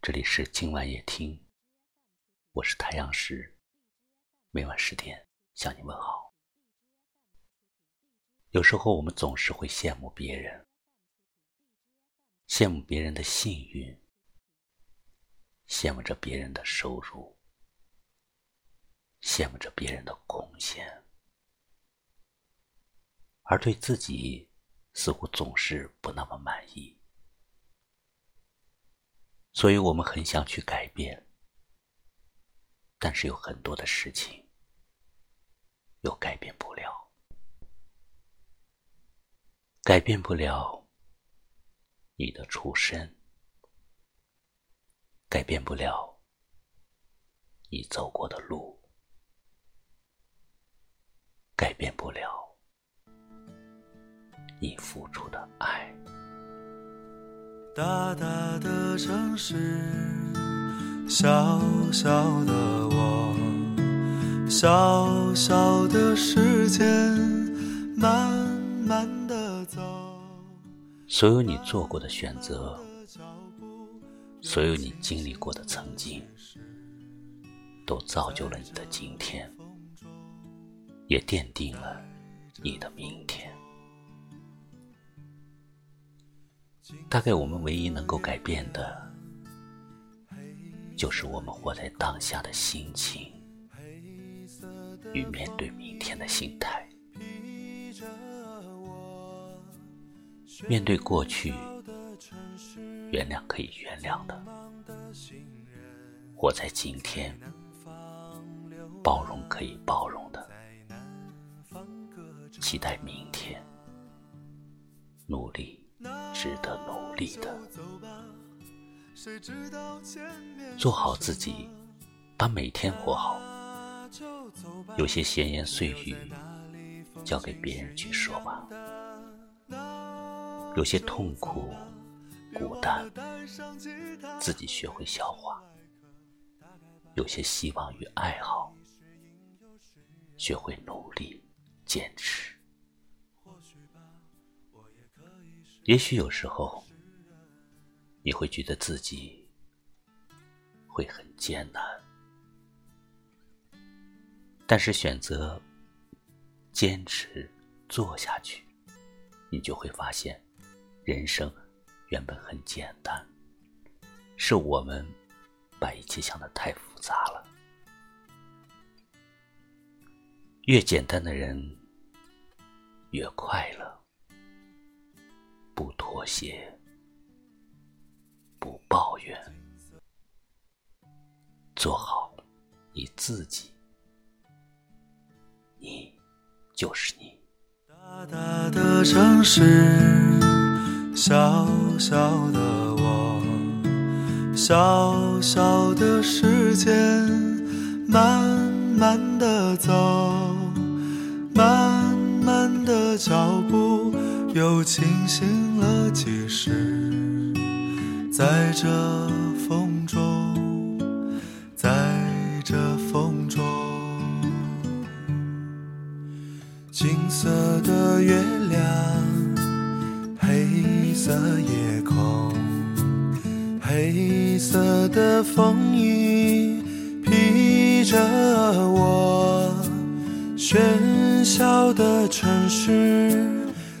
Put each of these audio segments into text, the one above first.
这里是今晚夜听，我是太阳石，每晚十点向你问好。有时候我们总是会羡慕别人，羡慕别人的幸运，羡慕着别人的收入，羡慕着别人的贡献，而对自己似乎总是不那么满意。所以我们很想去改变，但是有很多的事情又改变不了，改变不了你的出身，改变不了你走过的路，改变不了你付出的爱。大大的城市，小小的我，小小的时间，慢慢的走。所有你做过的选择，所有你经历过的曾经，都造就了你的今天，也奠定了你的明天。大概我们唯一能够改变的，就是我们活在当下的心情与面对明天的心态。面对过去，原谅可以原谅的；活在今天，包容可以包容的；期待明天，努力。值得努力的，做好自己，把每天活好。有些闲言碎语，交给别人去说吧。有些痛苦、孤单，自己学会消化。有些希望与爱好，学会努力坚持。也许有时候，你会觉得自己会很艰难，但是选择坚持做下去，你就会发现，人生原本很简单，是我们把一切想的太复杂了。越简单的人，越快乐。不妥协，不抱怨，做好你自己，你就是你。大大的城市，小小的我，小小的时间，慢慢的走，慢慢的脚步。又清醒的解释？在这风中，在这风中，金色的月亮，黑色夜空，黑色的风衣披着我，喧嚣的城市。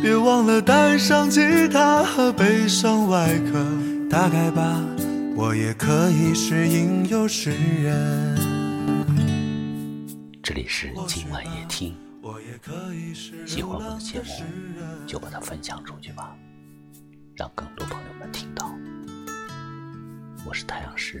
别忘了带上吉他和悲伤外壳，大概吧，我也可以是吟游诗人。这里是今晚夜听，喜欢我的节目就把它分享出去吧，让更多朋友们听到。我是太阳石，